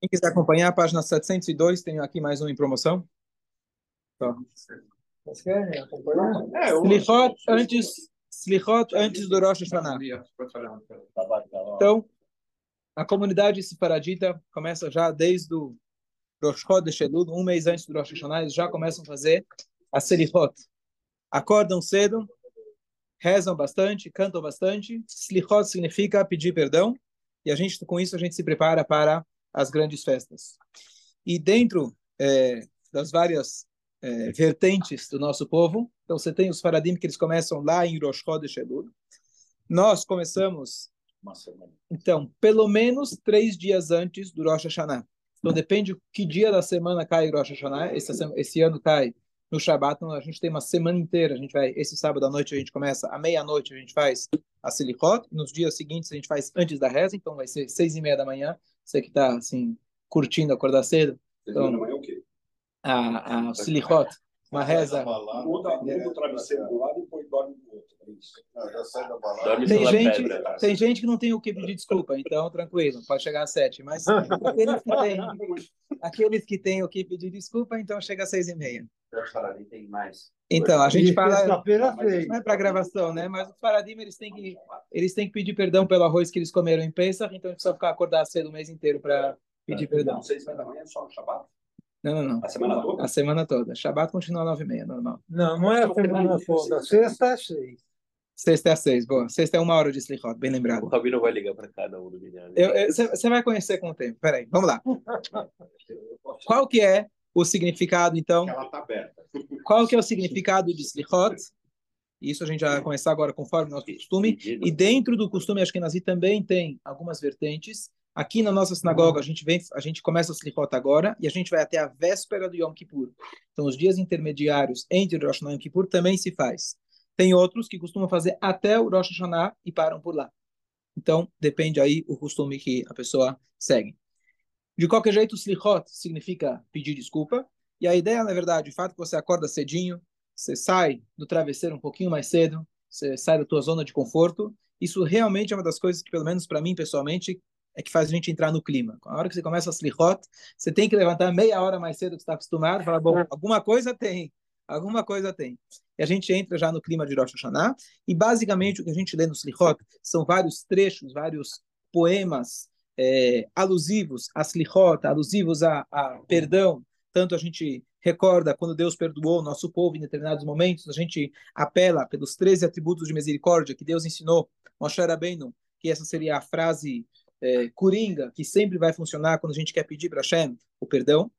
Quem quiser acompanhar, a página 702, tenho aqui mais um em promoção. Tá. Vocês querem acompanhar? É, Slichot antes, Slichot antes do Rosh Hashanah. Então, a comunidade separadita começa já desde o Rosh Chodesh Elul, um mês antes do Rosh Hashanah, eles já começam a fazer a Selichot. Acordam cedo, rezam bastante, cantam bastante. Slichot significa pedir perdão. E a gente, com isso, a gente se prepara para as grandes festas. E dentro é, das várias é, vertentes do nosso povo, então você tem os faradim que eles começam lá em Rosh Chodesh Elul. Nós começamos, então, pelo menos três dias antes do Rosh Hashanah. Então depende que dia da semana cai Rosh Hashanah. Esse, esse ano cai no Shabat, então a gente tem uma semana inteira. A gente vai, esse sábado à noite a gente começa, à meia-noite a gente faz a Silichot, nos dias seguintes a gente faz antes da reza, então vai ser seis e meia da manhã. Você que está assim curtindo acordar cedo. Então, da manhã o quê? A, a Silichot, uma reza. Muda, o travesseiro do lado e põe dorme do outro. É isso. já sai da balada. Dorme Tem gente, pedra. tem gente que não tem o que pedir desculpa, então tranquilo, pode chegar às sete. Mas aqueles que têm, aqueles que têm o que pedir desculpa, então chega às seis e meia. Tem mais. Então, a gente fala. Não é para gravação, né? Mas os paradim eles têm que eles têm que pedir perdão pelo arroz que eles comeram em Pesach, então a gente precisa ficar acordado cedo o mês inteiro para pedir perdão. Não, seis da manhã só no Shabbat? Não, não, não. A semana toda? A semana toda. Shabbat continua às nove e meia, normal. Não, não é a semana toda. Sexta é seis. Sexta é às seis, boa. Sexta é uma hora de slichot, bem O lembrado. Rabino vai ligar para cada um do milhão. Você vai conhecer com o tempo. Peraí, vamos lá. Qual que é o significado, então? Ela está aberta. Qual que é o significado de slichot? Isso a gente vai começar agora conforme o nosso costume. E dentro do costume Ashkenazi também tem algumas vertentes. Aqui na nossa sinagoga a gente vem, a gente começa a Slichot agora e a gente vai até a véspera do Yom Kippur. Então os dias intermediários entre o Rosh Hashanah e Yom Kippur também se faz. Tem outros que costumam fazer até o Rosh Hashanah e param por lá. Então depende aí o costume que a pessoa segue. De qualquer jeito, Slichot significa pedir desculpa. E a ideia, na verdade, o fato que você acorda cedinho, você sai do travesseiro um pouquinho mais cedo, você sai da tua zona de conforto, isso realmente é uma das coisas que, pelo menos para mim, pessoalmente, é que faz a gente entrar no clima. A hora que você começa a slichot, você tem que levantar meia hora mais cedo do que está acostumado, falar, bom, alguma coisa tem, alguma coisa tem. E a gente entra já no clima de Rosh Hashanah, e basicamente o que a gente lê no slichot são vários trechos, vários poemas é, alusivos a slichot, alusivos a, a perdão, tanto a gente recorda quando Deus perdoou o nosso povo em determinados momentos, a gente apela pelos 13 atributos de misericórdia que Deus ensinou, Moshe Rabbeinu, que essa seria a frase é, coringa, que sempre vai funcionar quando a gente quer pedir para Hashem o perdão.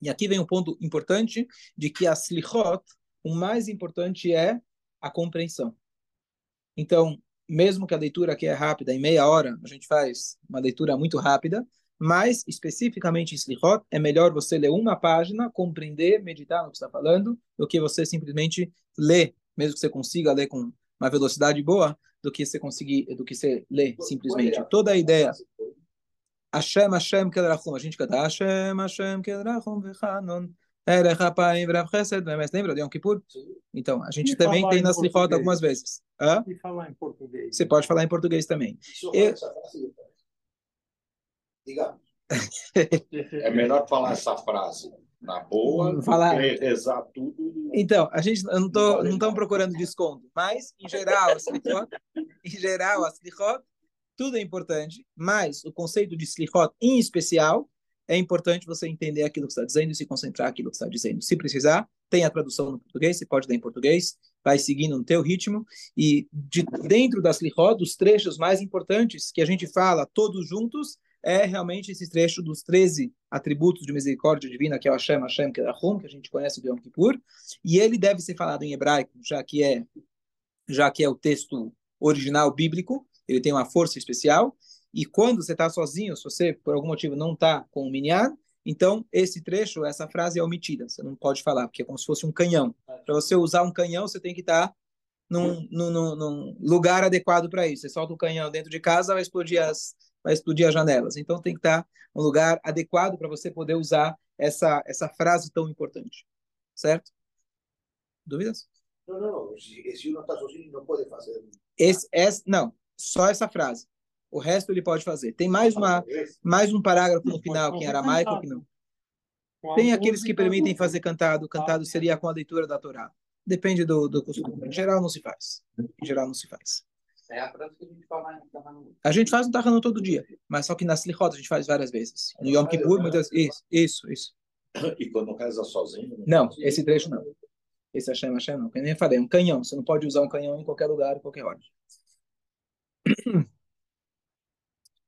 E aqui vem um ponto importante de que a slichot, o mais importante é a compreensão. Então, mesmo que a leitura aqui é rápida, em meia hora, a gente faz uma leitura muito rápida, mas, especificamente em Slichot, é melhor você ler uma página, compreender, meditar no que está falando, do que você simplesmente ler, mesmo que você consiga ler com uma velocidade boa, do que você conseguir, do que você ler simplesmente. Toda a ideia. Hashem, Hashem, Kedrachum. A gente canta Hashem, Hashem, Kedrachum, Vechanon. Erech Apayim, Vrav Chesed, mas lembra de Yom Kippur? Então, a gente E também tem em na Slichot algumas vezes. Hã? E falar em português. Você pode falar em português também. Eu-. Diga. É melhor falar essa frase na boa do Falar. que rezar tudo. Então, a gente não tô, não estamos procurando desconto, mas em geral, a slichot, em geral, a slichot, tudo é importante, mas o conceito de slichot em especial é importante você entender aquilo que está dizendo e se concentrar naquilo que está dizendo. Se precisar, tem a tradução no português, você pode ler em português, vai seguindo no teu ritmo. E de dentro das slichot, os trechos mais importantes que a gente fala todos juntos é realmente esse trecho dos 13 atributos de misericórdia divina, que é o Hashem, Hashem, Kedachum, que a gente conhece do Yom Kippur, e ele deve ser falado em hebraico, já que é já que é o texto original bíblico, ele tem uma força especial, e quando você está sozinho, se você por algum motivo não está com o minyan, então esse trecho, essa frase é omitida, você não pode falar, porque é como se fosse um canhão. Para você usar um canhão, você tem que estar num, num, num, num lugar adequado para isso. Você solta o canhão dentro de casa, vai explodir as, vai explodir as janelas. Então tem que estar um lugar adequado para você poder usar essa, essa frase tão importante. Certo? Dúvidas? No, no, no. Si, si uno está sozinho, não pode fazer. Esse, esse, não, só essa frase. O resto ele pode fazer. Tem mais, uma, mais um parágrafo no final, que em aramaico, que não. Tem aqueles que permitem fazer cantado. Cantado seria com a leitura da Torá. Depende do, do costume. Em geral, não se faz. Em geral, não se faz. É a prática que a gente fala no. A gente faz no Tahanut todo dia, mas só que na Slichot a gente faz várias vezes. No Yom Kippur, muitas Isso, isso, isso. E quando reza sozinho? Não, esse trecho não. Esse Hashem, Hashem não. Que nem eu falei, um canhão. Você não pode usar um canhão em qualquer lugar, em qualquer hora.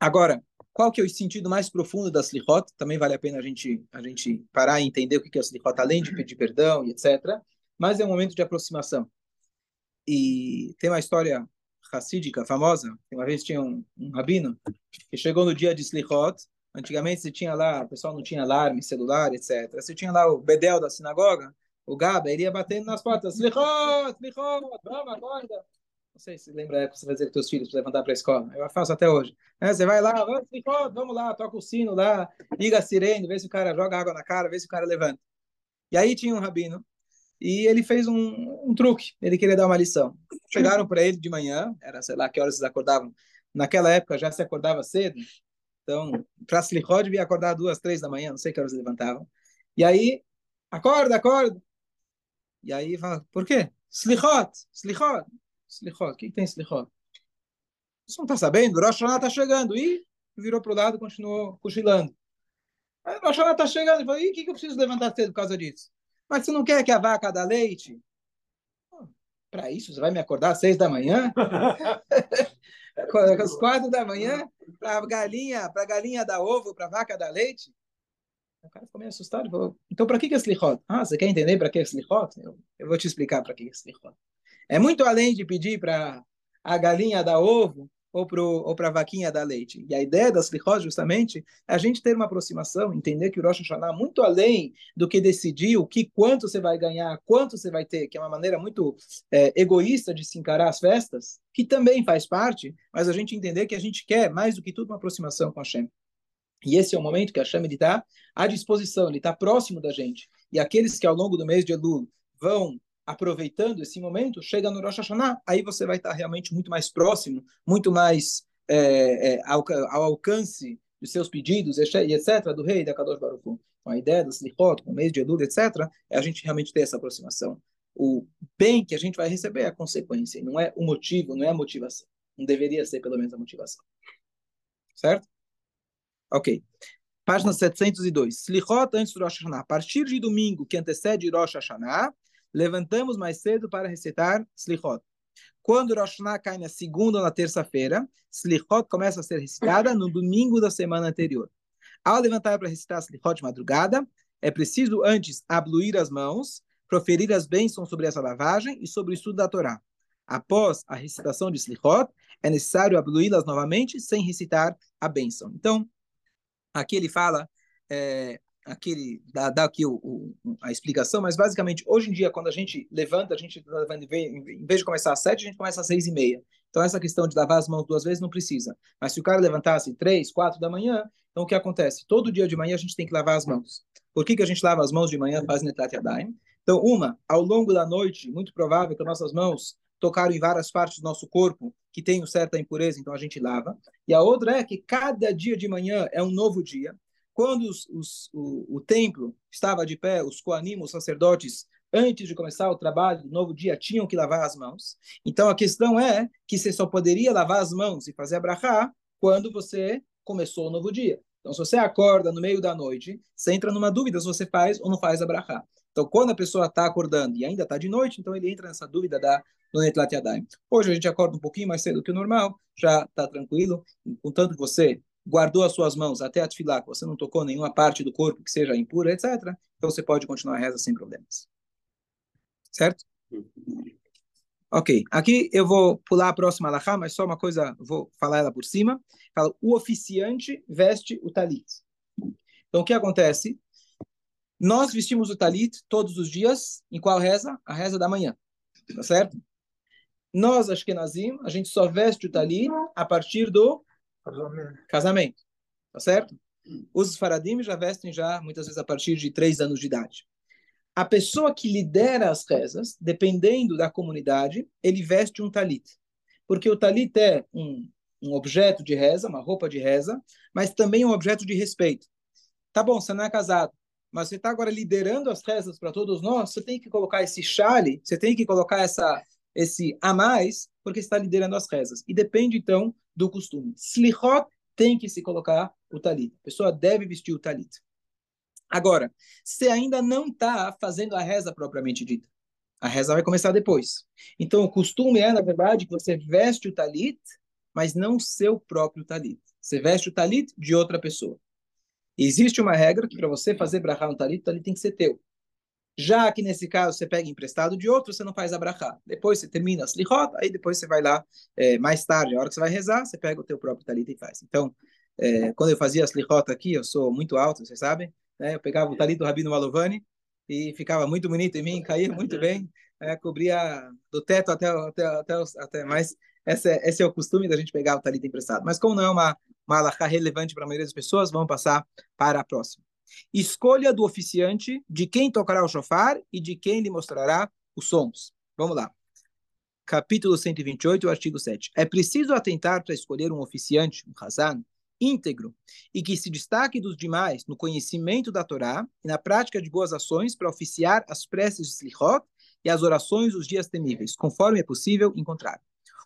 Agora, qual que é o sentido mais profundo da Slichot? Também vale a pena a gente, a gente parar e entender o que é o Slichot, além de pedir perdão e etc. Mas é um momento de aproximação. E tem uma história racídica famosa. Uma vez tinha um, um rabino que chegou no dia de Slichot. Antigamente você tinha lá, o pessoal não tinha alarme, celular, etc. Você tinha lá o bedel da sinagoga, o Gaba, ele ia batendo nas portas. Slichot, Slichot, vamos, acorda. Não sei se lembra a época que você fazia com teus filhos para levantar para a escola. Eu faço até hoje. É, você vai lá, vamos, lá, toca o sino lá, liga a sirene, vê se o cara joga água na cara, vê se o cara levanta. E aí tinha um rabino e ele fez um, um truque. Ele queria dar uma lição. Chegaram para ele de manhã, era sei lá que horas vocês acordavam. Naquela época já se acordava cedo, então para Slichot devia acordar duas, três da manhã, não sei que horas levantavam. E aí, acorda, acorda. E aí fala, por quê? Slichot, Slichot, Slichot. O que, que tem Slichot? Você não está sabendo? Rosh Hashanah está chegando. E virou para o lado e continuou cochilando. Aí Rosh Hashanah está chegando. Ele falou, e o que, que eu preciso levantar cedo por causa disso? Mas você não quer que a vaca dá leite? Para isso, você vai me acordar às seis da manhã? às quatro da manhã? Para galinha, para galinha dar ovo, para vaca dar leite? O cara ficou meio assustado. Falou, então, para que é slichot? Ah, você quer entender para que é slichot? Eu, eu vou te explicar para que é slichot. É muito além de pedir para a galinha dar ovo ou para ou a vaquinha dar leite. E a ideia das slichot, justamente, é a gente ter uma aproximação, entender que o Rosh Hashanah, muito além do que decidir o que, quanto você vai ganhar, quanto você vai ter, que é uma maneira muito é, egoísta de se encarar as festas, que também faz parte, mas a gente entender que a gente quer, mais do que tudo, uma aproximação com a Hashem. E esse é o momento que a Hashem está à disposição, ele está próximo da gente. E aqueles que ao longo do mês de Elul vão aproveitando esse momento, chega no Rosh Hashanah, aí você vai estar realmente muito mais próximo, muito mais é, é, ao, ao, alcance dos seus pedidos, etc., do rei da Kadosh Baruch Hu. Então, a ideia do Slichot, com o mês de Elul, etc., é a gente realmente ter essa aproximação. O bem que a gente vai receber é a consequência, não é o motivo, não é a motivação. Não deveria ser, pelo menos, a motivação. Certo? Ok. Página 702. Slichot antes do Rosh Hashanah. A partir de domingo, que antecede Rosh Hashanah, levantamos mais cedo para recitar Slichot. Quando Rosh Hashanah cai na segunda ou na terça-feira, Slichot começa a ser recitada no domingo da semana anterior. Ao levantar para recitar Slichot de madrugada, é preciso antes abluir as mãos, proferir as bênçãos sobre essa lavagem e sobre o estudo da Torá. Após a recitação de Slichot, é necessário abluí-las novamente sem recitar a bênção. Então, aqui ele fala, é, aquele dá, dá aqui o, o, a explicação, mas basicamente hoje em dia quando a gente levanta, a gente tá em vez de começar às sete, a gente começa às seis e meia. Então essa questão de lavar as mãos duas vezes não precisa. Mas se o cara levantasse três, quatro da manhã, então o que acontece? Todo dia de manhã a gente tem que lavar as mãos. Por que, que a gente lava as mãos de manhã? Faz netat yadayim. Então uma, ao longo da noite, muito provável que nossas mãos tocaram em várias partes do nosso corpo que tem certa impureza, então a gente lava. E a outra é que cada dia de manhã é um novo dia. Quando os, os, o, o, templo estava de pé, os coanim, os sacerdotes, antes de começar o trabalho do novo dia, tinham que lavar as mãos. Então a questão é que você só poderia lavar as mãos e fazer abrahá quando você começou o novo dia. Então, se você acorda no meio da noite, você entra numa dúvida se você faz ou não faz abrahá. Então, quando a pessoa está acordando e ainda está de noite, então ele entra nessa dúvida da no Netlat Yadayim. Hoje a gente acorda um pouquinho mais cedo que o normal, já está tranquilo, contanto que você guardou as suas mãos até a tefilá, você não tocou nenhuma parte do corpo que seja impura, etc., então você pode continuar a reza sem problemas. Certo? Ok, aqui eu vou pular a próxima alahá, mas só uma coisa, vou falar ela por cima. Fala, o oficiante veste o talit. Então, o que acontece? Nós vestimos o talit todos os dias, em qual reza? A reza da manhã, tá certo? Nós, Ashkenazim, a gente só veste o talit a partir do Casamento. casamento, tá certo? Os faradim já vestem já, muitas vezes, a partir de três anos de idade. A pessoa que lidera as rezas, dependendo da comunidade, ele veste um talit. Porque o talit é um, um objeto de reza, uma roupa de reza, mas também um objeto de respeito. Tá bom, você não é casado, mas você está agora liderando as rezas para todos nós, você tem que colocar esse chale, você tem que colocar essa, esse a mais, porque está liderando as rezas. E depende, então, do costume. Slichot tem que se colocar o talit. A pessoa deve vestir o talit. Agora, você ainda não está fazendo a reza propriamente dita. A reza vai começar depois. Então, o costume é, na verdade, que você veste o talit, mas não seu próprio talit. Você veste o talit de outra pessoa. existe uma regra que para você fazer brahá no talit, o talit tem que ser teu. Já que nesse caso você pega emprestado de outro, você não faz a brahá. Depois você termina as lihot, aí depois você vai lá, é, mais tarde, a hora que você vai rezar, você pega o teu próprio talit e faz. Então, é, quando eu fazia as lihot aqui, eu sou muito alto, vocês sabem, né? eu pegava o talit do Rabino Malovani, e ficava muito bonito em mim, caía muito bem, é, cobria do teto até, até, até, até mais. Esse é, esse é o costume da gente pegar o talita emprestado. Mas como não é uma, uma relevante para a maioria das pessoas, vamos passar para a próxima. Escolha do oficiante de quem tocará o shofar e de quem lhe mostrará os sons. Vamos lá. Capítulo 128, artigo 7. É preciso atentar para escolher um oficiante, um Hazan, íntegro e que se destaque dos demais no conhecimento da Torá e na prática de boas ações para oficiar as preces de Slichot e as orações dos dias temíveis, conforme é possível encontrar.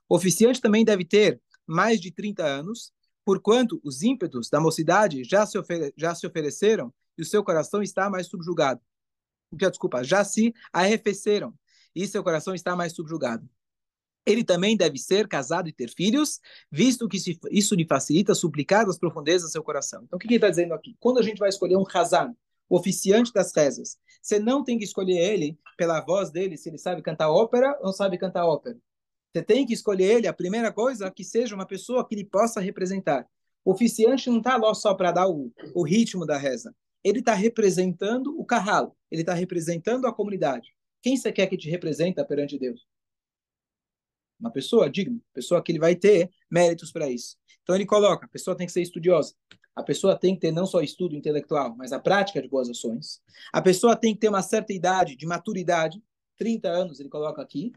O oficiante também deve ter mais de 30 anos, porquanto os ímpetos da mocidade já se, já se ofereceram e o seu coração está mais subjugado. Desculpa, já se arrefeceram e seu coração está mais subjugado. Ele também deve ser casado e ter filhos, visto que isso lhe facilita suplicar das profundezas do seu coração. Então, o que ele está dizendo aqui? Quando a gente vai escolher um Hazan, o oficiante das rezas, você não tem que escolher ele pela voz dele, se ele sabe cantar ópera ou não sabe cantar ópera. Você tem que escolher ele, a primeira coisa, que seja uma pessoa que ele possa representar. O oficiante não está lá só para dar o, o ritmo da reza. Ele está representando o carralo, ele está representando a comunidade. Quem você quer que te representa perante Deus? uma pessoa digna, pessoa que ele vai ter méritos para isso. Então ele coloca, a pessoa tem que ser estudiosa, a pessoa tem que ter não só estudo intelectual, mas a prática de boas ações. A pessoa tem que ter uma certa idade de maturidade, 30 anos ele coloca aqui,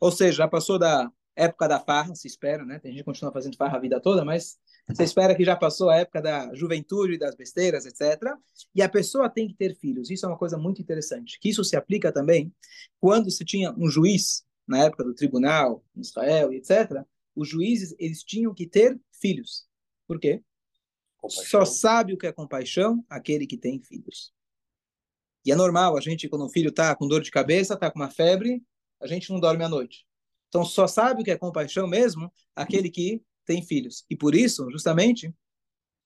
ou seja, já passou da época da farra, se espera, né? Tem gente que continua fazendo farra a vida toda, mas você espera que já passou a época da juventude, das besteiras, etc. E a pessoa tem que ter filhos. Isso é uma coisa muito interessante. Que isso se aplica também quando se tinha um juiz na época do tribunal, em Israel, etc., os juízes eles tinham que ter filhos. Por quê? Compaixão. Só sabe o que é compaixão aquele que tem filhos. E é normal, a gente, quando o filho está com dor de cabeça, está com uma febre, a gente não dorme à noite. Então, só sabe o que é compaixão mesmo aquele que tem filhos. E por isso, justamente,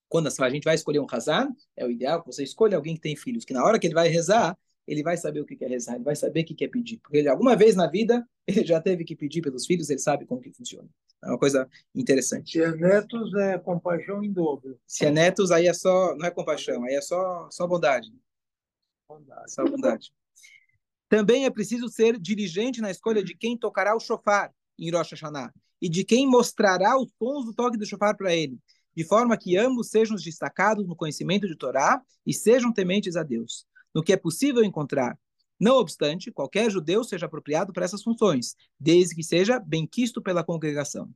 quando a gente vai escolher um razar, é o ideal que você escolha alguém que tem filhos, que na hora que ele vai rezar, ele vai saber o que é rezar, ele vai saber o que é pedir. Porque ele, alguma vez na vida, ele já teve que pedir pelos filhos, ele sabe como que funciona. É uma coisa interessante. Se é netos, é compaixão em dobro. Se é netos, aí é só, não é compaixão, aí é só, só bondade. bondade. Só bondade. Também é preciso ser diligente na escolha de quem tocará o shofar em Rosh Hashanah e de quem mostrará os sons do toque do shofar para ele, de forma que ambos sejam destacados no conhecimento de Torá e sejam tementes a Deus no que é possível encontrar. Não obstante, qualquer judeu seja apropriado para essas funções, desde que seja benquisto pela congregação.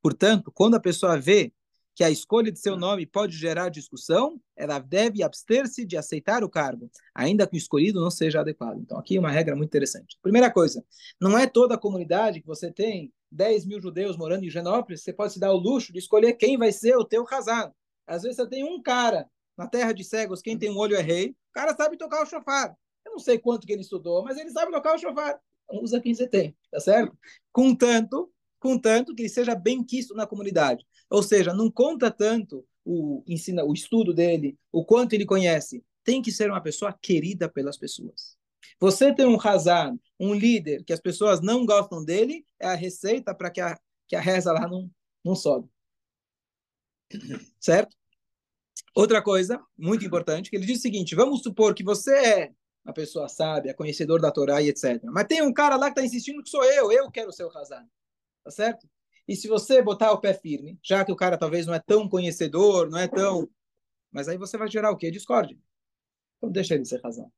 Portanto, quando a pessoa vê que a escolha de seu nome pode gerar discussão, ela deve abster-se de aceitar o cargo, ainda que o escolhido não seja adequado. Então, aqui uma regra muito interessante. Primeira coisa, não é toda a comunidade que você tem 10 mil judeus morando em Genópolis, você pode se dar o luxo de escolher quem vai ser o teu casado. Às vezes você tem um cara na terra de cegos, quem tem um olho é rei, o cara sabe tocar o chofar. Eu não sei quanto que ele estudou, mas ele sabe tocar o chofar. Então, usa quem você tem, tá certo? Contanto, contanto que ele seja bem quisto na comunidade. Ou seja, não conta tanto o ensina, o estudo dele, o quanto ele conhece. Tem que ser uma pessoa querida pelas pessoas. Você tem um Hazan, um líder que as pessoas não gostam dele, é a receita para que a, que a reza lá não, não sobe. Certo? Outra coisa muito importante, que ele diz o seguinte: vamos supor que você é uma pessoa sábia, conhecedor da Torá e etc. Mas tem um cara lá que está insistindo que sou eu, eu quero ser o Hazan. Tá certo? E se você botar o pé firme, já que o cara talvez não é tão conhecedor, não é tão. Mas aí você vai gerar o quê? Discórdia. Então deixa ele ser Hazan.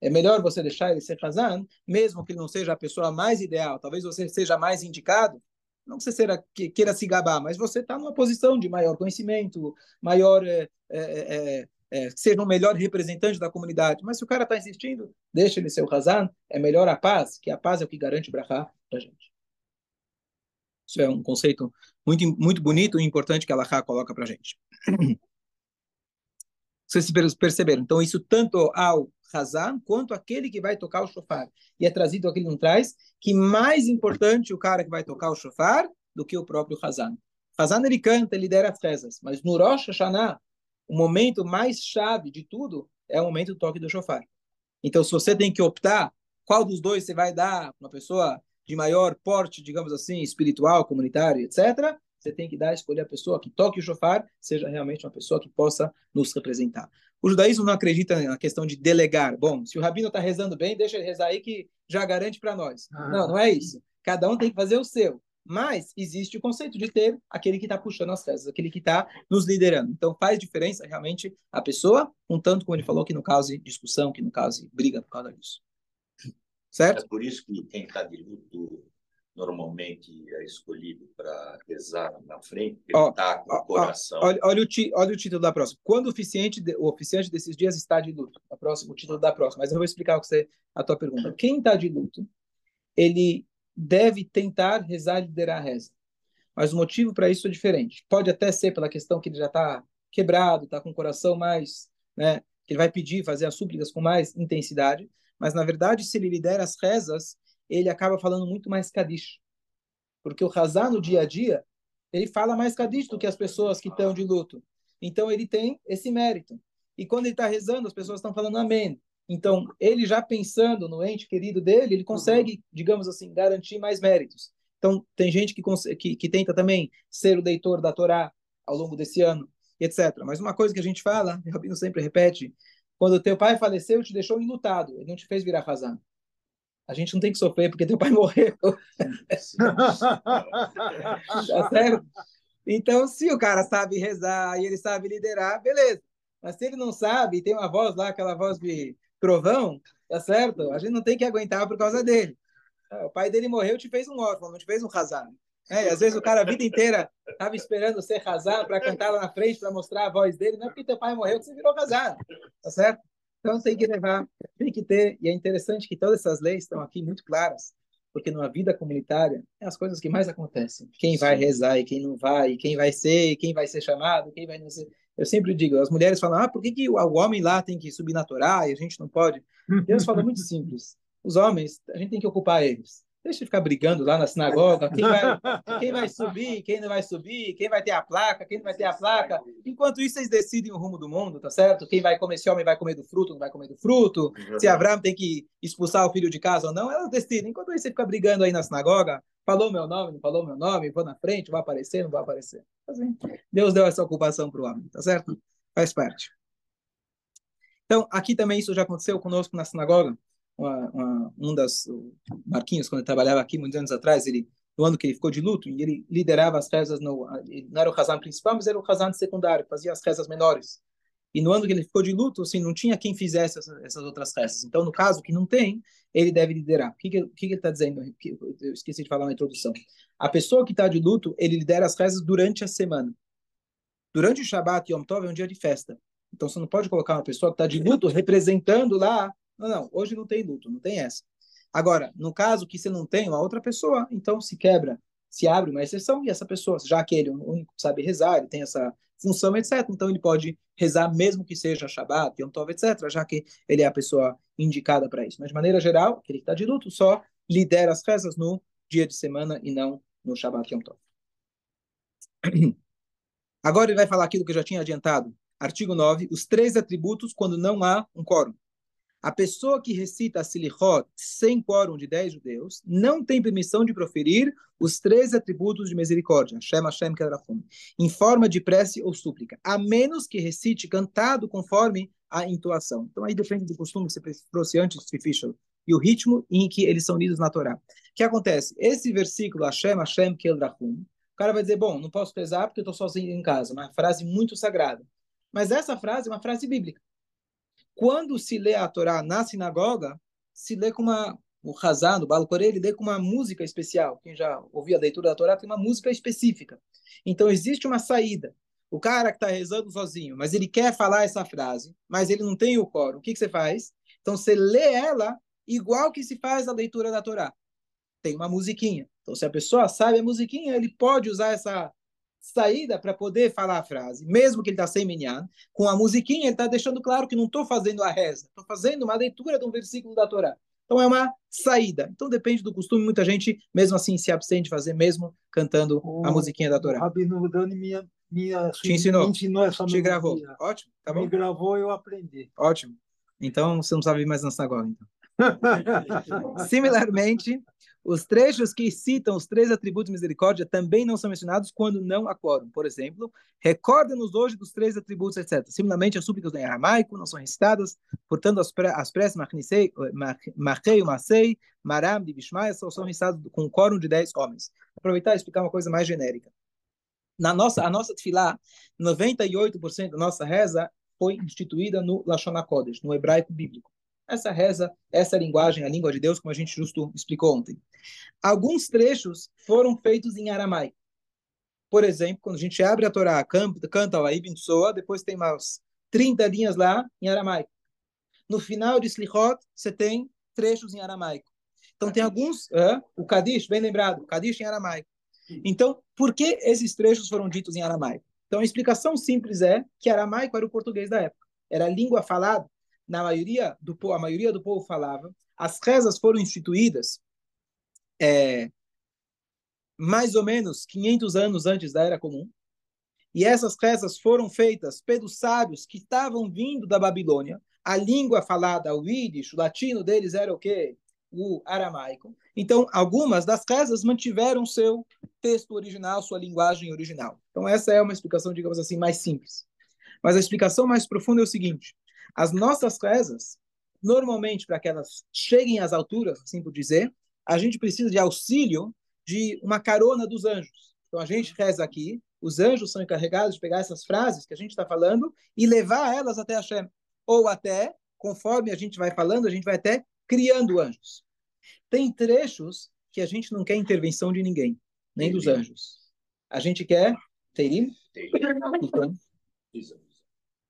É melhor você deixar ele ser Hazan, mesmo que ele não seja a pessoa mais ideal, talvez você seja mais indicado, não que você queira se gabar, mas você está numa posição de maior conhecimento, maior, é, é, é, seja um melhor representante da comunidade. Mas se o cara está insistindo, deixa ele ser o é melhor a paz, que a paz é o que garante Brahá para a gente. Isso é um conceito muito, muito bonito e importante que a Allahá coloca para a gente. Vocês perceberam? Então, isso tanto ao Hazan quanto aquele que vai tocar o shofar. E é trazido aqui não traz que mais importante o cara que vai tocar o shofar do que o próprio Hazan. Hazan ele canta, ele lidera as rezas, mas no Rosh Hashanah, o momento mais chave de tudo é o momento do toque do shofar. Então, se você tem que optar qual dos dois você vai dar uma pessoa de maior porte, digamos assim, espiritual, comunitário, etc., você tem que dar, escolher a pessoa que toque o shofar, seja realmente uma pessoa que possa nos representar. O judaísmo não acredita na questão de delegar. Bom, se o rabino está rezando bem, deixa ele rezar aí que já garante para nós. Ah. Não, não é isso. Cada um tem que fazer o seu. Mas existe o conceito de ter aquele que está puxando as rezas, aquele que está nos liderando. Então faz diferença realmente a pessoa, um tanto como ele falou que no caso de discussão, que no caso de briga por causa disso. Certo? É por isso que quem está de luto normalmente é escolhido para rezar na frente, ele está com o coração. olha, olha, o olha o título da próxima. Quando o oficiante, o oficiante desses dias está de luto? A próxima, o título da próxima. Mas eu vou explicar você, a tua pergunta. Quem está de luto, ele deve tentar rezar e liderar a reza. Mas o motivo para isso é diferente. Pode até ser pela questão que ele já está quebrado, está com o coração mais, né, que ele vai pedir, fazer as súplicas com mais intensidade. Mas na verdade, se ele lidera as rezas, ele acaba falando muito mais Kadish. Porque o Hazá no dia a dia, ele fala mais Kadish do que as pessoas que estão de luto. Então ele tem esse mérito. E quando ele está rezando, as pessoas estão falando Amém. Então, ele já pensando no ente querido dele, ele consegue, uhum. digamos assim, garantir mais méritos. Então, tem gente que, que, que tenta também ser o deitor da Torá ao longo desse ano, etc. Mas uma coisa que a gente fala, o Rabino sempre repete, quando teu pai faleceu, te deixou enlutado, ele não te fez virar razão. A gente não tem que sofrer porque teu pai morreu. tá certo? Então, se o cara sabe rezar e ele sabe liderar, beleza. Mas se ele não sabe, tem uma voz lá, aquela voz de trovão, tá certo? A gente não tem que aguentar por causa dele. O pai dele morreu, te fez um órfão, não te fez um razão. É, às vezes o cara a vida inteira estava esperando ser razão para cantar lá na frente, para mostrar a voz dele. Não é porque teu pai morreu que você virou razão, tá certo? Então tem que levar, tem que ter. E é interessante que todas essas leis estão aqui muito claras, porque numa vida comunitária é as coisas que mais acontecem. Quem vai rezar e quem não vai, quem vai ser, quem vai ser chamado, quem vai não ser. Eu sempre digo, as mulheres falam, ah, por que, que o homem lá tem que subir na Torá e a gente não pode? Deus fala muito simples. Os homens, a gente tem que ocupar eles. Deixa de ficar brigando lá na sinagoga. Quem vai, quem vai subir, quem não vai subir, quem vai ter a placa, quem não vai ter a placa. Enquanto isso, vocês decidem o rumo do mundo, tá certo? Quem vai comer, esse homem vai comer do fruto, não vai comer do fruto. Se Abraão tem que expulsar o filho de casa ou não, elas decidem. Enquanto isso, você fica brigando aí na sinagoga, falou meu nome, não falou meu nome, vou na frente, vai aparecer, não vai aparecer. Assim, Deus deu essa ocupação para o homem, tá certo? Faz parte. Então, aqui também isso já aconteceu conosco na sinagoga uma, uma, um das Marquinhos quando trabalhava aqui muitos anos atrás ele no ano que ele ficou de luto e ele liderava as rezas no não era o Hazan principal mas era o Hazan secundário fazia as rezas menores. E no ano que ele ficou de luto assim não tinha quem fizesse essas, essas outras rezas. Então no caso que não tem ele deve liderar. O que, que, que ele está dizendo? Eu esqueci de falar na introdução. A pessoa que está de luto ele lidera as rezas durante a semana. Durante o Shabat e Yom Tov é um dia de festa. Então você não pode colocar uma pessoa que está de luto representando lá não, não, hoje não tem luto, não tem essa. Agora, no caso que você não tem uma outra pessoa, então se quebra, se abre uma exceção e essa pessoa, já que ele é único sabe rezar, ele tem essa função, etc., então ele pode rezar mesmo que seja Shabbat, Yom Tov, etc., já que ele é a pessoa indicada para isso. Mas, de maneira geral, aquele que está de luto só lidera as rezas no dia de semana e não no Shabbat Yom Tov. Agora ele vai falar aquilo que eu já tinha adiantado. Artigo 9, os três atributos quando não há um quórum. A pessoa que recita a Silichot sem quórum de dez judeus não tem permissão de proferir os três atributos de misericórdia, Shem Hashem Kedrafum, em forma de prece ou súplica, a menos que recite cantado conforme a intuação. Então aí depende do costume que você trouxe antes, Fischel, e o ritmo em que eles são lidos na Torá. O que acontece? Esse versículo, Hashem Hashem Kedrafum, o cara vai dizer, bom, não posso pesar porque eu estou sozinho em casa, uma frase muito sagrada. Mas essa frase é uma frase bíblica. Quando se lê a Torá na sinagoga, se lê com uma o Hazan, o Balcorê, ele lê com uma música especial. Quem já ouviu a leitura da Torá tem uma música específica. Então existe uma saída. O cara que está rezando sozinho, mas ele quer falar essa frase, mas ele não tem o coro. O que, que você faz? Então você lê ela igual que se faz a leitura da Torá. Tem uma musiquinha. Então se a pessoa sabe a musiquinha, ele pode usar essa saída para poder falar a frase, mesmo que ele está sem minyan, com a musiquinha ele está deixando claro que não estou fazendo a reza, estou fazendo uma leitura de um versículo da Torá. Então é uma saída. Então depende do costume. Muita gente, mesmo assim, se abstém de fazer, mesmo cantando O- a musiquinha da Torá. Rabino Dani me, me, Te ensinou. me ensinou essa Te gravou. Ótimo, tá Me bom? gravou eu aprendi. Ótimo. Então você não sabe mais na sinagoga. Então. Similarmente, os trechos que citam os três atributos de misericórdia também não são mencionados quando não há quórum. Por exemplo, recorda-nos hoje dos três atributos, etc. Similarmente, as súplicas em aramaico não são recitadas, portanto, as, pre as preces Marchei, Masei, Maram, de Bishmael só são recitadas com um quórum de dez homens. Aproveitar e explicar uma coisa mais genérica. Na nossa, a nossa tefilá, 98% da nossa reza foi instituída no Lashon HaKodesh, no hebraico bíblico. Essa reza, essa linguagem, a língua de Deus, como a gente justo explicou ontem. Alguns trechos foram feitos em aramaico. Por exemplo, quando a gente abre a Torá, canta, canta o Aibin Soa, depois tem umas 30 linhas lá em aramaico. No final de Slichot, você tem trechos em aramaico. Então tem alguns, uh, o Kadish, bem lembrado, Kadish em aramaico. Então, por que esses trechos foram ditos em aramaico? Então, a explicação simples é que aramaico era o português da época. Era a língua falada, na maioria do a maioria do povo falava. As rezas foram instituídas é, mais ou menos 500 anos antes da Era Comum. E essas rezas foram feitas pelos sábios que estavam vindo da Babilônia. A língua falada, o Yiddish, o latino deles era o quê? O aramaico. Então, algumas das rezas mantiveram seu texto original, sua linguagem original. Então, essa é uma explicação, digamos assim, mais simples. Mas a explicação mais profunda é o seguinte: as nossas rezas, normalmente, para que elas cheguem às alturas, assim por dizer, a gente precisa de auxílio de uma carona dos anjos. Então, a gente reza aqui, os anjos são encarregados de pegar essas frases que a gente está falando e levar elas até Hashem. Ou até, conforme a gente vai falando, a gente vai até criando anjos. Tem trechos que a gente não quer intervenção de ninguém, nem dos anjos. A gente quer Teirim? Então,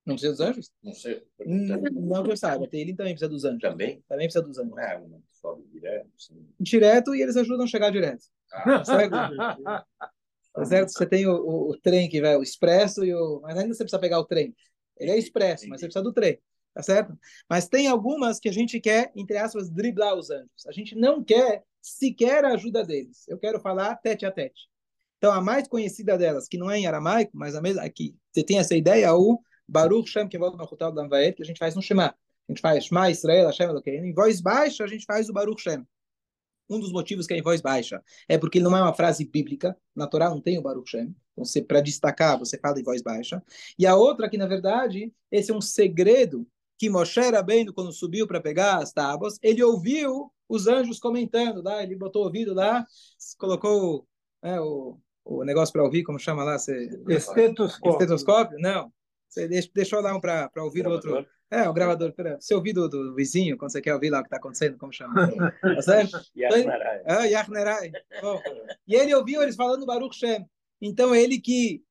não precisa dos anjos? Não sei. Não, não que eu saiba. Teirim também precisa dos anjos. Também? Também precisa dos anjos. É sobe direto? Assim. Direto e eles ajudam a chegar direto. Ah, Certo? Tá certo? Você tem o, o, o trem que vai, o expresso e o. Mas ainda você precisa pegar o trem. Ele é expresso, mas você precisa do trem. Tá certo? Mas tem algumas que a gente quer, entre aspas, driblar os anjos. A gente não quer sequer a ajuda deles. Eu quero falar tete a tete. Então, a mais conhecida delas, que não é em aramaico, mas a mesma aqui, você tem essa ideia, é o Baruch Shem Kevod Machutal Damvaet, que a gente faz no Shema. A gente faz Shema Israel, Hashem Elokeinu. Em voz baixa, a gente faz o Baruch Shem. Um dos motivos que é em voz baixa é porque não é uma frase bíblica. Na Torá não tem o Baruch Shem. Então, para destacar, você fala em voz baixa. E a outra que, na verdade, esse é um segredo que Moshe Rabbeinu, quando subiu para pegar as tábuas, ele ouviu os anjos comentando lá, ele botou o ouvido lá, colocou é, o, o negócio para ouvir, como chama lá? Você... Estetoscópio. Estetoscópio? Não. Você deixou lá um para ouvir o outro. É, o gravador. Pera, você ouviu do, do vizinho, quando você quer ouvir lá o que está acontecendo, como chama? Tá certo? Yachnerai. Bom, e ele ouviu eles falando Baruch Shem. Então, ele que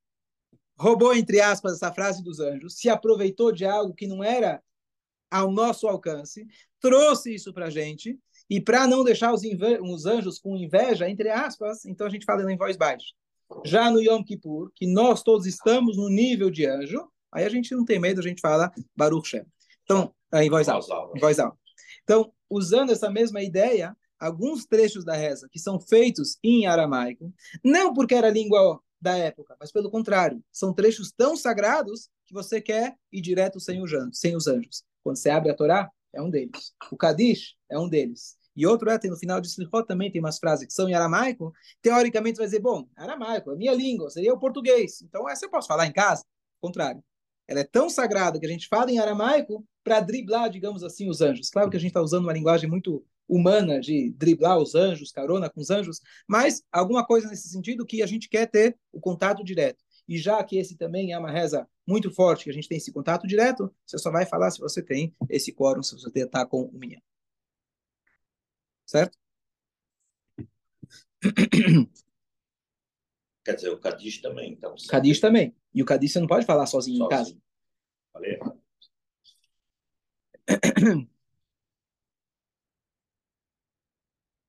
roubou, entre aspas, essa frase dos anjos, se aproveitou de algo que não era ao nosso alcance, trouxe isso para a gente, e para não deixar os, os, anjos com inveja, entre aspas, então a gente fala em voz baixa. Já no Yom Kippur, que nós todos estamos no nível de anjo, aí a gente não tem medo, a gente fala Baruch Shem. Então, em voz alta. Em voz alta. Então, usando essa mesma ideia, alguns trechos da reza que são feitos em aramaico, não porque era a língua da época, mas pelo contrário, são trechos tão sagrados que você quer ir direto sem os anjos. Sem os anjos. Quando você abre a Torá, é um deles. O Kadish é um deles. E outro é, tem no final de Slichot também tem umas frases que são em aramaico. Teoricamente vai dizer, bom, aramaico, é minha língua, seria o português. Então essa eu posso falar em casa. Contrário. Ela é tão sagrada que a gente fala em aramaico para driblar, digamos assim, os anjos. Claro que a gente está usando uma linguagem muito humana de driblar os anjos, carona com os anjos, mas alguma coisa nesse sentido que a gente quer ter o contato direto. E já que esse também é uma reza muito forte, que a gente tem esse contato direto, você só vai falar se você tem esse quórum, se você está com o minha. Certo? Quer dizer, o Cadiz também, então. Cadiz também. E o Cadiz você não pode falar sozinho, sozinho. em casa. Falei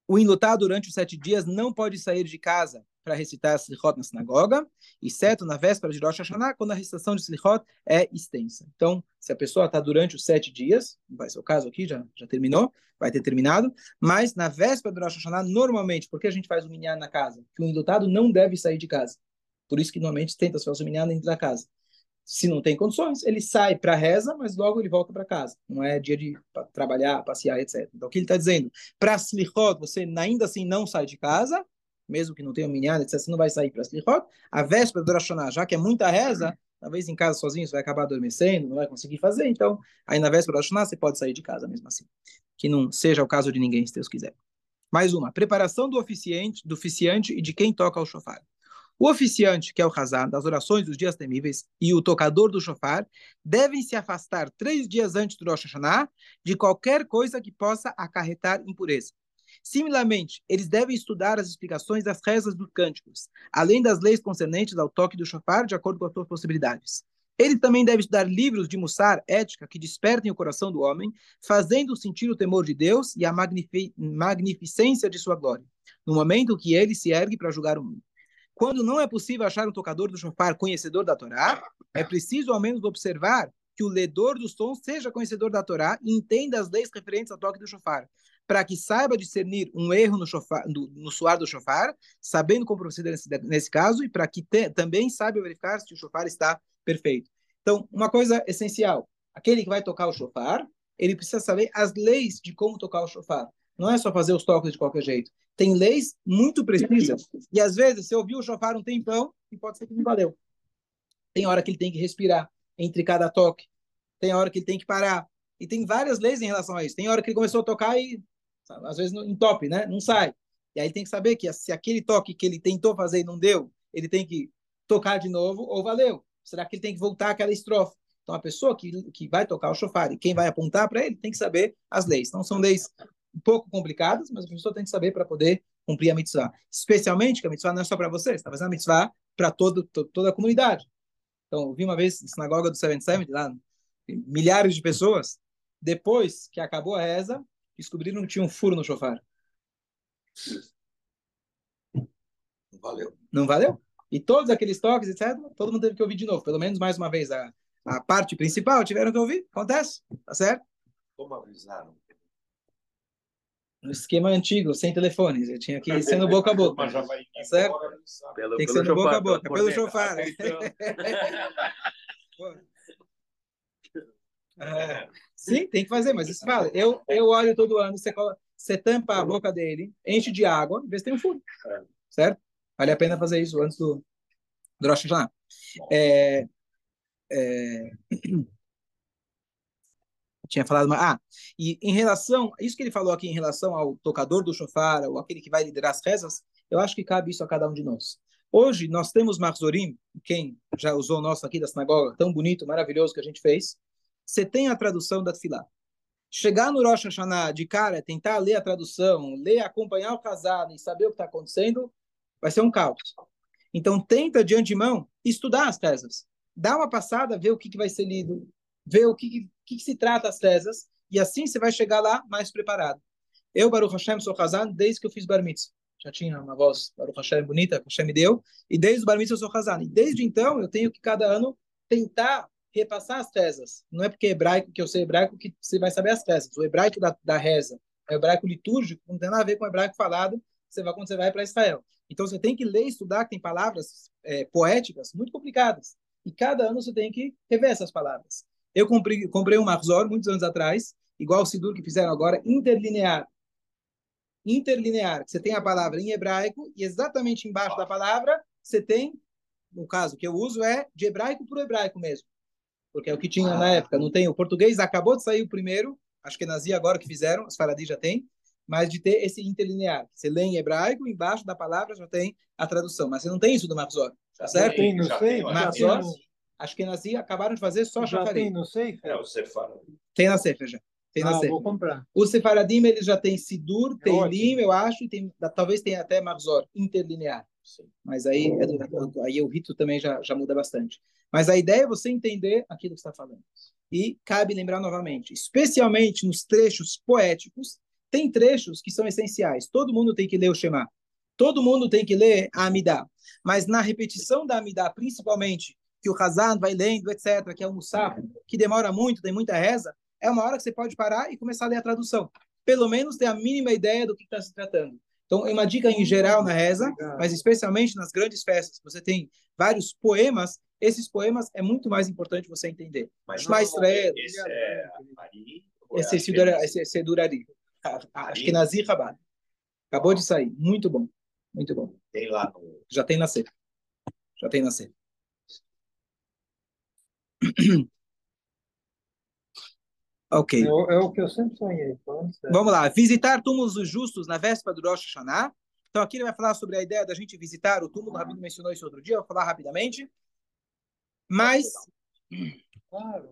O enlutado durante os sete dias não pode sair de casa para recitar Slichot na sinagoga, exceto na véspera de Rosh Hashanah, quando a recitação de Slichot é extensa. Então, se a pessoa está durante os sete dias, não vai ser o caso aqui, já, já terminou, vai ter terminado, mas na véspera de Rosh Hashanah, normalmente, porque a gente faz o minyan na casa? Que o enlutado não deve sair de casa. Por isso que normalmente tenta o minyan dentro da casa. Se não tem condições, ele sai para reza, mas logo ele volta para casa. Não é dia de trabalhar, passear, etc. Então, o que ele está dizendo? Para Slichot, você ainda assim não sai de casa, mesmo que não tenha minyan, etc., você não vai sair para Slichot. A véspera do Rosh já que é muita reza, talvez em casa sozinho você vai acabar adormecendo, não vai conseguir fazer, então, aí na véspera do Rosh você pode sair de casa mesmo assim. Que não seja o caso de ninguém, se Deus quiser. Mais uma, preparação do oficiante, do oficiante e de quem toca o shofar. O oficiante, que é o Hazan, das orações dos dias temíveis, e o tocador do shofar, devem se afastar três dias antes do Rosh Hashanah de qualquer coisa que possa acarretar impureza. Similarmente, eles devem estudar as explicações das rezas dos cânticos, além das leis concernentes ao toque do shofar, de acordo com as suas possibilidades. Ele também deve estudar livros de Mussar, ética, que despertem o coração do homem, fazendo sentir o temor de Deus e a magnific magnificência de sua glória, no momento que ele se ergue para julgar o mundo. Quando não é possível achar um tocador do shofar conhecedor da Torá, é preciso ao menos observar que o ledor dos sons seja conhecedor da Torá e entenda as leis referentes ao toque do shofar, para que saiba discernir um erro no, shofar, no, no suar do shofar, sabendo como proceder nesse, nesse caso, e para que te, também saiba verificar se o shofar está perfeito. Então, uma coisa essencial: aquele que vai tocar o shofar, ele precisa saber as leis de como tocar o shofar. Não é só fazer os toques de qualquer jeito. Tem leis muito precisas. E às vezes você ouviu o shofar um tempão e pode ser que não valeu. Tem hora que ele tem que respirar entre cada toque. Tem hora que ele tem que parar. E tem várias leis em relação a isso. Tem hora que ele começou a tocar e às vezes em top, né? Não sai. E aí tem que saber que se aquele toque que ele tentou fazer e não deu, ele tem que tocar de novo ou valeu. Será que ele tem que voltar àquela estrofe? Então a pessoa que, que vai tocar o chofar e quem vai apontar para ele tem que saber as leis. Não são leis um pouco complicadas, mas a pessoa tem que saber para poder cumprir a mitzvah. Especialmente que a mitzvah não é só para você, está fazendo a mitzvah para todo, toda a comunidade. Então, eu vi uma vez na sinagoga do 77, lá, milhares de pessoas. Depois que acabou a reza, descobriram que tinha um furo no chofar. Não valeu. Não valeu? E todos aqueles toques, etc., todo mundo teve que ouvir de novo. Pelo menos mais uma vez a, a parte principal tiveram que ouvir. Acontece, tá certo? Como avisaram? No esquema antigo, sem telefones. Eu tinha que ser no boca a boca. Certo? Pelo, Tem que ser no boca a boca, pelo chofar. É, sim, tem que fazer, mas isso fala. Eu, eu olho todo ano, você, você tampa a boca dele, enche de água, vê se tem um furo. Certo? Vale a pena fazer isso antes do, do Rosh. É, é, tinha falado, ah, e em relação, isso que ele falou aqui em relação ao tocador do shofar, ou aquele que vai liderar as rezas, eu acho que cabe isso a cada um de nós. Hoje nós temos Marzorim, quem já usou o nosso aqui da sinagoga, tão bonito, maravilhoso que a gente fez, você tem a tradução da Tfilá. Chegar no Rosh Hashanah de cara, tentar ler a tradução, ler, acompanhar o casado e saber o que está acontecendo, vai ser um caos. Então, tenta de antemão estudar as teses. Dá uma passada, ver o que, que vai ser lido, ver o que, que, que, se trata as teses, e assim você vai chegar lá mais preparado. Eu, Baruch Hashem, sou casado desde que eu fiz Bar Mitzvah. Já tinha uma voz, Baruch Hashem, bonita, que Hashem me deu, e desde o Bar Mitzvah eu sou casado. E desde então, eu tenho que cada ano tentar repassar as teses. Não é porque é hebraico que eu sei hebraico que você vai saber as teses. O hebraico da, da reza, é o hebraico litúrgico, não tem nada a ver com o hebraico falado você vai, quando você vai para Israel. Então você tem que ler e estudar, que tem palavras é, poéticas muito complicadas. E cada ano você tem que rever essas palavras. Eu comprei, comprei um Marzor muitos anos atrás, igual o Sidur que fizeram agora, interlinear. Interlinear, você tem a palavra em hebraico e exatamente embaixo da palavra você tem, no caso que eu uso, é de hebraico para o hebraico mesmo porque é o que tinha na época. Não tem o português, acabou de sair o primeiro, acho que é nazi agora que fizeram, os Faradi já tem, mas de ter esse interlinear. Você lê em hebraico, embaixo da palavra já tem a tradução, mas você não tem isso do Marzor, tá certo? Tem, não sei. Marzor, acho que nazi acabaram de fazer só já chafari. tem, não sei. É, o Sefer. Tem na Sefer já. Tem na Ah, vou comprar. O Sefaradim, ele já tem Sidur, É tem ótimo. Lim, eu acho, e tem, talvez tenha até Marzor, interlinear. Sim. Mas aí, é do- aí o rito também já, já muda bastante. Mas a ideia é você entender aquilo que está falando. E cabe lembrar novamente, especialmente nos trechos poéticos, tem trechos que são essenciais. Todo mundo tem que ler o Shema. Todo mundo tem que ler a Amidá. Mas na repetição da Amidá, principalmente, que o Hazan vai lendo, etc., que é o Musaf, que demora muito, tem muita reza, é uma hora que você pode parar e começar a ler a tradução. Pelo menos ter a mínima ideia do que está se tratando. Então, é uma dica em geral na reza, mas especialmente nas grandes festas, você tem vários poemas, esses poemas é muito mais importante você entender. Mas Israel, esse é Ari, esse é esse é Sedurari. Acho que Nazir Rabat. Acabou de sair. Muito bom. Muito bom. Tem lá no. Já tem nascer. Já tem nascer. ok. É, o- é o que eu sempre sonhei. falando sério. Vamos lá. Visitar túmulos dos justos na véspera do Rosh Hashanah. Então aqui ele vai falar sobre a ideia da gente visitar o túmulo. O Rabino mencionou isso outro dia. Eu vou falar rapidamente. Mas, Claro.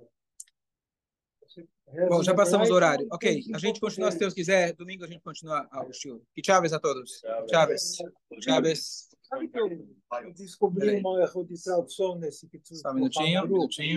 Bom, já passamos o horário. então Ok. A gente continua, se Deus quiser. Domingo a gente continua o show. Que chaves a todos. Chaves. Chaves. Sabe que eu descobri um erro de tradução nesse que tu Só um minutinho. um minutinho.